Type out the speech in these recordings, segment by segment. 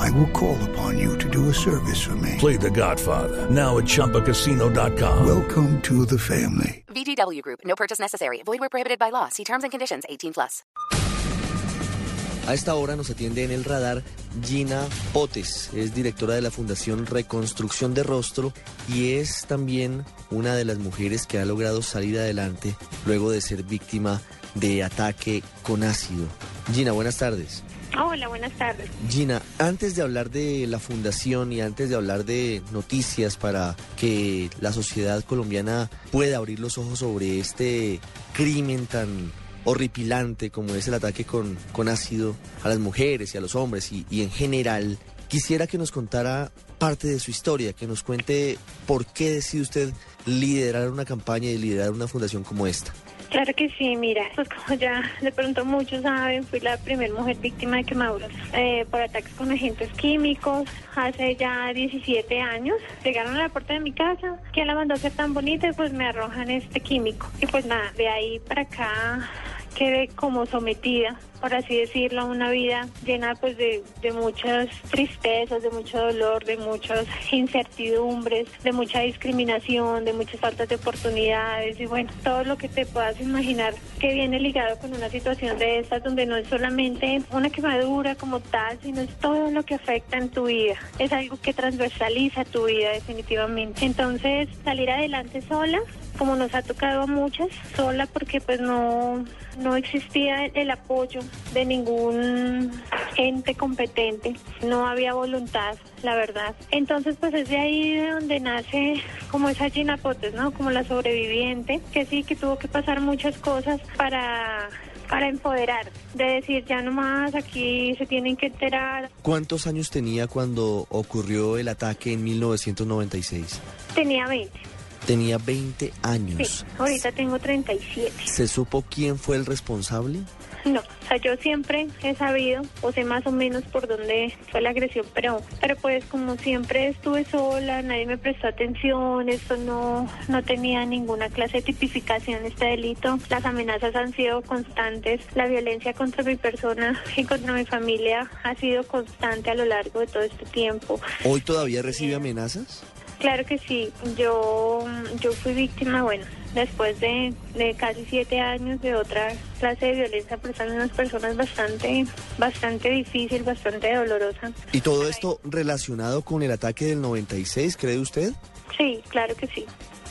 I will call upon you to do a service for me. Play The Godfather now at ChumbaCasino.com. Welcome to the family. VGW Group. No purchase necessary. Void where prohibited by law. See terms and conditions. 18 plus. A esta hora nos atiende en el radar Gina Potes, es directora de la Fundación Reconstrucción de Rostro y es también una de las mujeres que ha logrado salir adelante luego de ser víctima de ataque con ácido. Gina, buenas tardes. Hola, buenas tardes. Gina, antes de hablar de la fundación y antes de hablar de noticias para que la sociedad colombiana pueda abrir los ojos sobre este crimen tan horripilante como es el ataque con, con ácido a las mujeres y a los hombres y, y en general, quisiera que nos contara parte de su historia, que nos cuente por qué decide usted liderar una campaña y liderar una fundación como esta. Claro que sí, mira, pues como ya de pronto muchos saben, fui la primera mujer víctima de quemaduras eh, por ataques con agentes químicos hace ya 17 años. Llegaron a la puerta de mi casa, que la mandó a ser tan bonita y pues me arrojan este químico. Y pues nada, de ahí para acá quedé como sometida, por así decirlo, una vida llena pues de, de muchas tristezas, de mucho dolor, de muchas incertidumbres, de mucha discriminación, de muchas faltas de oportunidades y bueno, todo lo que te puedas imaginar que viene ligado con una situación de estas donde no es solamente una quemadura como tal, sino es todo lo que afecta en tu vida. Es algo que transversaliza tu vida definitivamente. Entonces, salir adelante sola como nos ha tocado a muchas, sola porque pues no, no existía el apoyo de ningún ente competente, no había voluntad, la verdad. Entonces pues es de ahí de donde nace como esa Gina Potes, ¿no? Como la sobreviviente, que sí, que tuvo que pasar muchas cosas para para empoderar, de decir ya nomás aquí se tienen que enterar. ¿Cuántos años tenía cuando ocurrió el ataque en 1996? Tenía 20. Tenía 20 años. Sí, ahorita tengo 37. ¿Se supo quién fue el responsable? No, o sea, yo siempre he sabido, o sé más o menos por dónde fue la agresión, pero, pero pues como siempre estuve sola, nadie me prestó atención, esto no, no tenía ninguna clase de tipificación este delito, las amenazas han sido constantes, la violencia contra mi persona y contra mi familia ha sido constante a lo largo de todo este tiempo. ¿Hoy todavía recibe amenazas? Claro que sí, yo, yo fui víctima, bueno, después de, de, casi siete años de otra clase de violencia por unas personas bastante, bastante difícil, bastante dolorosa. ¿Y todo esto relacionado con el ataque del 96, cree usted? Sí, claro que sí.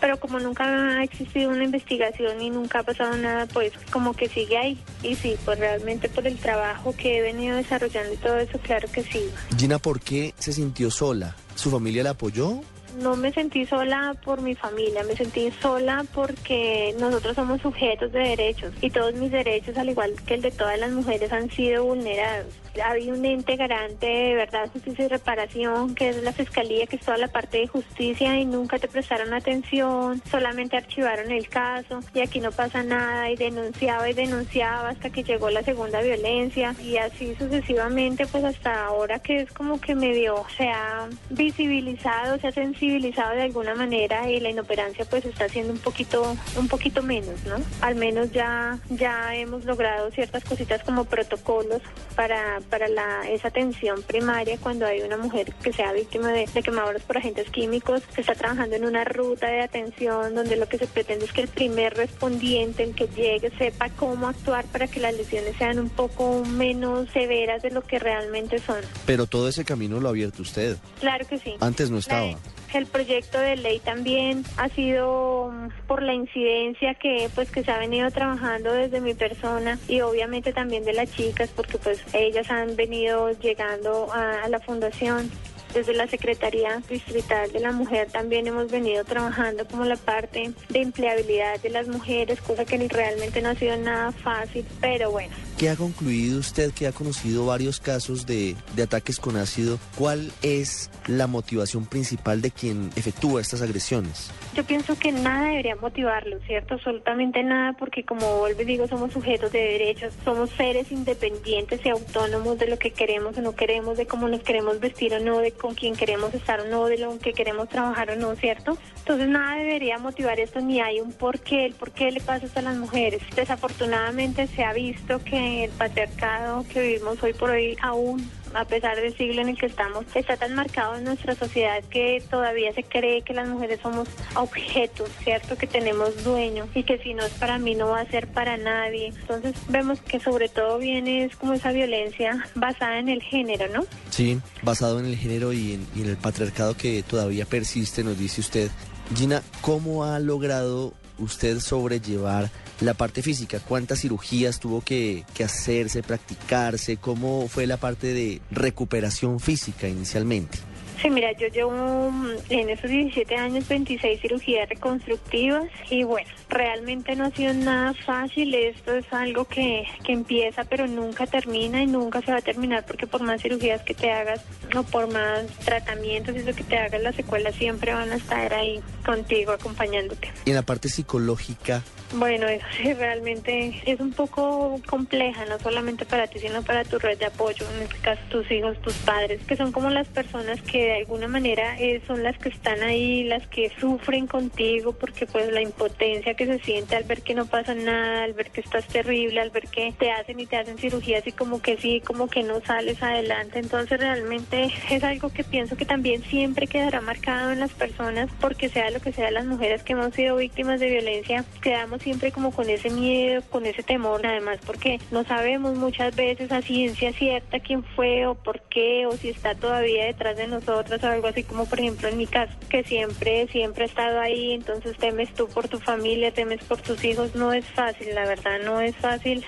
Pero como nunca ha existido una investigación y nunca ha pasado nada, pues como que sigue ahí. Y sí, pues realmente por el trabajo que he venido desarrollando y todo eso, claro que sí. Gina, ¿por qué se sintió sola? ¿Su familia la apoyó? No me sentí sola por mi familia, me sentí sola porque nosotros somos sujetos de derechos y todos mis derechos, al igual que el de todas las mujeres, han sido vulnerados. Había un ente garante de verdad, justicia y reparación, que es la fiscalía, que es toda la parte de justicia y nunca te prestaron atención, solamente archivaron el caso y aquí no pasa nada y denunciaba y denunciaba hasta que llegó la segunda violencia y así sucesivamente, pues hasta ahora que es como que medio se ha visibilizado, se ha sensibilizado de alguna manera y la inoperancia pues está siendo un poquito un poquito menos, ¿no? Al menos ya ya hemos logrado ciertas cositas como protocolos para para la esa atención primaria cuando hay una mujer que sea víctima de, de quemaduras por agentes químicos, se está trabajando en una ruta de atención donde lo que se pretende es que el primer respondiente, el que llegue, sepa cómo actuar para que las lesiones sean un poco menos severas de lo que realmente son. Pero todo ese camino lo ha abierto usted. Claro que sí. Antes no estaba. La, el proyecto de ley también ha sido por la incidencia que pues que se ha venido trabajando desde mi persona y obviamente también de las chicas porque pues ellas han venido llegando a, a la fundación desde la Secretaría Distrital de la Mujer también hemos venido trabajando como la parte de empleabilidad de las mujeres, cosa que realmente no ha sido nada fácil, pero bueno, ¿qué ha concluido usted que ha conocido varios casos de, de ataques con ácido? ¿Cuál es la motivación principal de quien efectúa estas agresiones? Yo pienso que nada debería motivarlo, ¿cierto? Absolutamente nada, porque como vuelvo y digo, somos sujetos de derechos, somos seres independientes y autónomos de lo que queremos o no queremos, de cómo nos queremos vestir o no, de con quién queremos estar o no, de lo que queremos trabajar o no, ¿cierto? Entonces nada debería motivar esto, ni hay un porqué, el por qué le pasa esto a las mujeres. Desafortunadamente se ha visto que el patriarcado que vivimos hoy por hoy aún a pesar del siglo en el que estamos, está tan marcado en nuestra sociedad que todavía se cree que las mujeres somos objetos, ¿cierto? Que tenemos dueño y que si no es para mí no va a ser para nadie. Entonces vemos que sobre todo viene es como esa violencia basada en el género, ¿no? Sí, basado en el género y en, y en el patriarcado que todavía persiste, nos dice usted. Gina, ¿cómo ha logrado usted sobrellevar la parte física? ¿Cuántas cirugías tuvo que, que, hacerse, practicarse? ¿Cómo fue la parte de recuperación física inicialmente? Sí, mira, yo llevo en esos 17 años 26 cirugías reconstructivas y bueno, realmente no ha sido nada fácil. Esto es algo que, que empieza pero nunca termina y nunca se va a terminar porque por más cirugías que te hagas o por más tratamientos y lo que te hagas, las secuelas siempre van a estar ahí contigo acompañándote. ¿Y en la parte psicológica? Bueno, eso sí, realmente es un poco compleja, no solamente para ti, sino para tu red de apoyo, en este caso tus hijos, tus padres, que son como las personas que de alguna manera eh, son las que están ahí, las que sufren contigo, porque pues la impotencia que se siente al ver que no pasa nada, al ver que estás terrible, al ver que te hacen y te hacen cirugías y como que sí, como que no sales adelante, entonces realmente es algo que pienso que también siempre quedará marcado en las personas, porque sea lo que sea las mujeres que hemos sido víctimas de violencia, quedamos siempre como con ese miedo, con ese temor, además porque no sabemos muchas veces a ciencia cierta quién fue o por qué o si está todavía detrás de nosotros o algo así como por ejemplo en mi caso, que siempre, siempre he estado ahí, entonces temes tú por tu familia, temes por tus hijos, no es fácil, la verdad, no es fácil.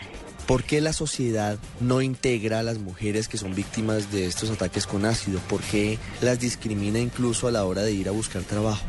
¿Por qué la sociedad no integra a las mujeres que son víctimas de estos ataques con ácido? ¿Por qué las discrimina incluso a la hora de ir a buscar trabajo?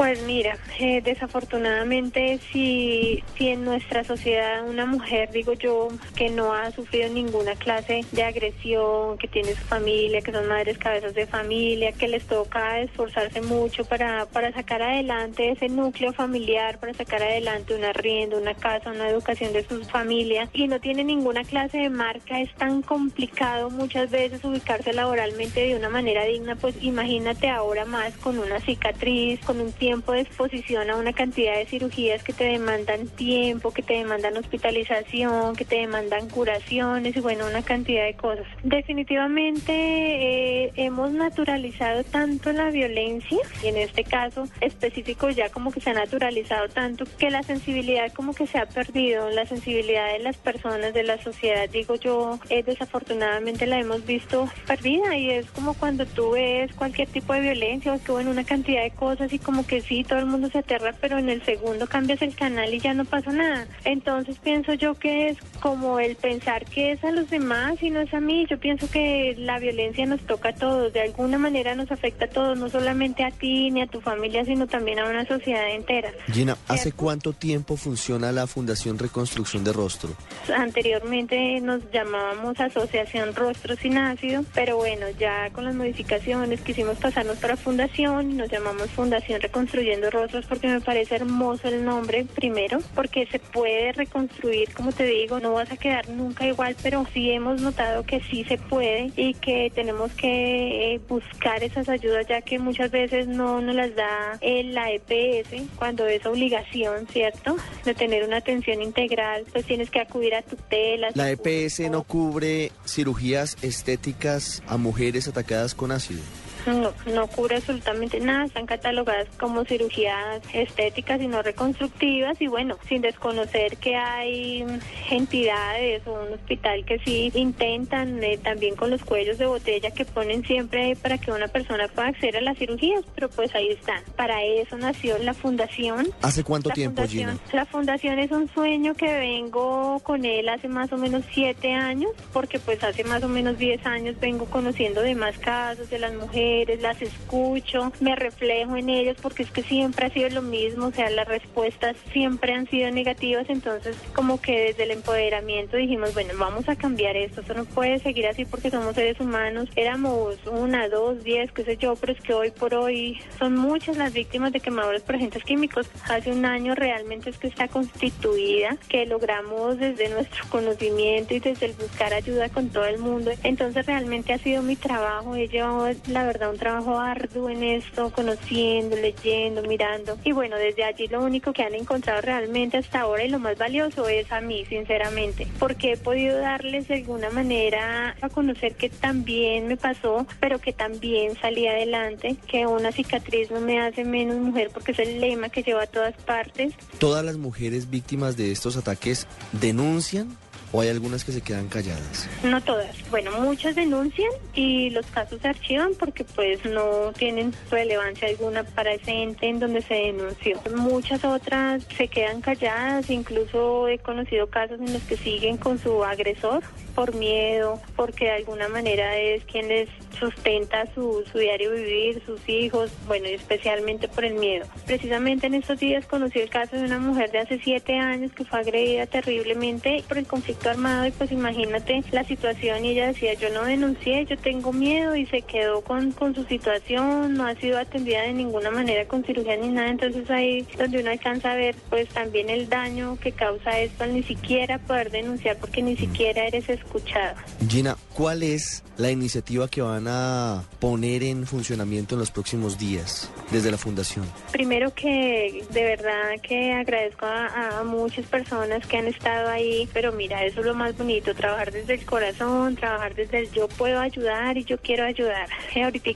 Pues mira, eh, desafortunadamente si, si en nuestra sociedad una mujer, digo yo, que no ha sufrido ninguna clase de agresión, que tiene su familia, que son madres cabezas de familia, que les toca esforzarse mucho para, para sacar adelante ese núcleo familiar, para sacar adelante una rienda, una casa, una educación de sus familias y no tiene ninguna clase de marca, es tan complicado muchas veces ubicarse laboralmente de una manera digna, pues imagínate ahora más con una cicatriz, con un tiempo de exposición a una cantidad de cirugías que te demandan tiempo, que te demandan hospitalización, que te demandan curaciones y bueno, una cantidad de cosas. Definitivamente eh, hemos naturalizado tanto la violencia y en este caso específico ya como que se ha naturalizado tanto que la sensibilidad como que se ha perdido, la sensibilidad de las personas, de la sociedad, digo yo, eh, desafortunadamente la hemos visto perdida y es como cuando tú ves cualquier tipo de violencia o que bueno, una cantidad de cosas y como que sí, todo el mundo se aterra, pero en el segundo cambias el canal y ya no pasa nada. Entonces pienso yo que es como el pensar que es a los demás y no es a mí. Yo pienso que la violencia nos toca a todos, de alguna manera nos afecta a todos, no solamente a ti ni a tu familia, sino también a una sociedad entera. Gina, ¿hace cuánto tiempo funciona la Fundación Reconstrucción de Rostro? Anteriormente nos llamábamos Asociación Rostro Sin Ácido, pero bueno, ya con las modificaciones quisimos pasarnos para Fundación, nos llamamos Fundación Reconstrucción construyendo rostros porque me parece hermoso el nombre, primero, porque se puede reconstruir, como te digo, no vas a quedar nunca igual, pero sí hemos notado que sí se puede y que tenemos que eh, buscar esas ayudas ya que muchas veces no nos las da eh, la EPS cuando es obligación, ¿cierto? De tener una atención integral, pues tienes que acudir a tutelas. La EPS no cubre cirugías estéticas a mujeres atacadas con ácido. No, no cubre absolutamente nada, están catalogadas como cirugías estéticas y no reconstructivas y bueno, sin desconocer que hay entidades o un hospital que sí intentan eh, también con los cuellos de botella que ponen siempre para que una persona pueda acceder a las cirugías, pero pues ahí están. Para eso nació la fundación. ¿Hace cuánto tiempo, Gina? La fundación es un sueño que vengo con él hace más o menos siete años, porque pues hace más o menos diez años vengo conociendo de más casos de las mujeres las escucho, me reflejo en ellas porque es que siempre ha sido lo mismo, o sea, las respuestas siempre han sido negativas, entonces como que desde el empoderamiento dijimos, bueno, vamos a cambiar esto, eso no puede seguir así porque somos seres humanos, éramos una, dos, diez, qué sé yo, pero es que hoy por hoy son muchas las víctimas de quemadores por agentes químicos. Hace un año realmente es que está constituida, que logramos desde nuestro conocimiento y desde el buscar ayuda con todo el mundo. Entonces realmente ha sido mi trabajo, he llevado la verdad un trabajo arduo en esto, conociendo, leyendo, mirando. Y bueno, desde allí lo único que han encontrado realmente hasta ahora y lo más valioso es a mí, sinceramente, porque he podido darles de alguna manera a conocer que también me pasó, pero que también salí adelante, que una cicatriz no me hace menos mujer porque es el lema que lleva a todas partes. ¿Todas las mujeres víctimas de estos ataques denuncian? ¿O hay algunas que se quedan calladas? No todas. Bueno, muchas denuncian y los casos se archivan porque pues no tienen relevancia alguna para ese ente en donde se denunció. Muchas otras se quedan calladas, incluso he conocido casos en los que siguen con su agresor por miedo, porque de alguna manera es quien les sustenta su, su diario vivir, sus hijos, bueno, y especialmente por el miedo. Precisamente en estos días conocí el caso de una mujer de hace siete años que fue agredida terriblemente por el conflicto armado y pues imagínate la situación y ella decía, yo no denuncié, yo tengo miedo y se quedó con, con su situación, no ha sido atendida de ninguna manera con cirugía ni nada, entonces ahí donde uno alcanza a ver pues también el daño que causa esto al ni siquiera poder denunciar porque ni siquiera eres escuchada. Gina, ¿cuál es la iniciativa que van a poner en funcionamiento en los próximos días desde la Fundación? Primero que de verdad que agradezco a, a muchas personas que han estado ahí, pero mira, eso es lo más bonito, trabajar desde el corazón, trabajar desde el yo puedo ayudar y yo quiero ayudar. Eh, ahorita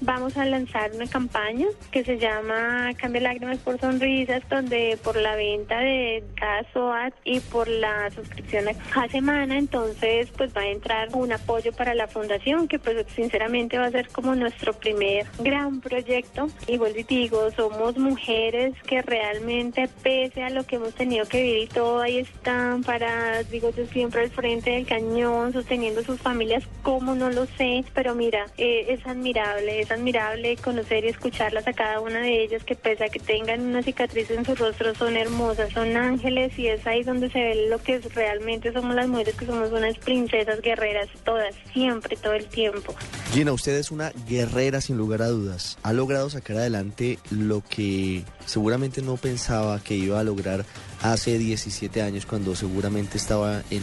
vamos a lanzar una campaña que se llama Cambia lágrimas por sonrisas, donde por la venta de cada SOAT y por la suscripción a cada semana, entonces pues va a entrar un apoyo para la fundación, que pues sinceramente va a ser como nuestro primer gran proyecto. Y vuelvo y digo, somos mujeres que realmente pese a lo que hemos tenido que vivir y todo, ahí están para, digo yo siempre al frente del cañón, sosteniendo sus familias, como no lo sé, pero mira, eh, es admirable, es admirable conocer y escucharlas a cada una de ellas, que pese a que tengan una cicatriz en su rostro, son hermosas, son ángeles y es ahí donde se ve lo que realmente somos las mujeres, que somos unas princesas guerreras, todas, siempre, todo el tiempo. Gina, usted es una guerrera sin lugar a dudas. Ha logrado sacar adelante lo que seguramente no pensaba que iba a lograr hace 17 años cuando seguramente estaba en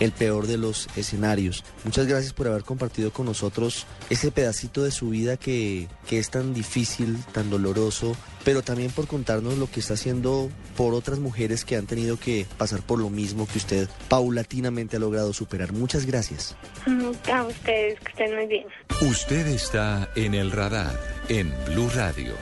el peor de los escenarios. Muchas gracias por haber compartido con nosotros ese pedacito de su vida que, que es tan difícil, tan doloroso, pero también por contarnos lo que está haciendo por otras mujeres que han tenido que pasar por lo mismo que usted paulatinamente ha logrado superar. Muchas gracias. A ustedes, que estén muy bien. Usted está en el radar en Blue Radio.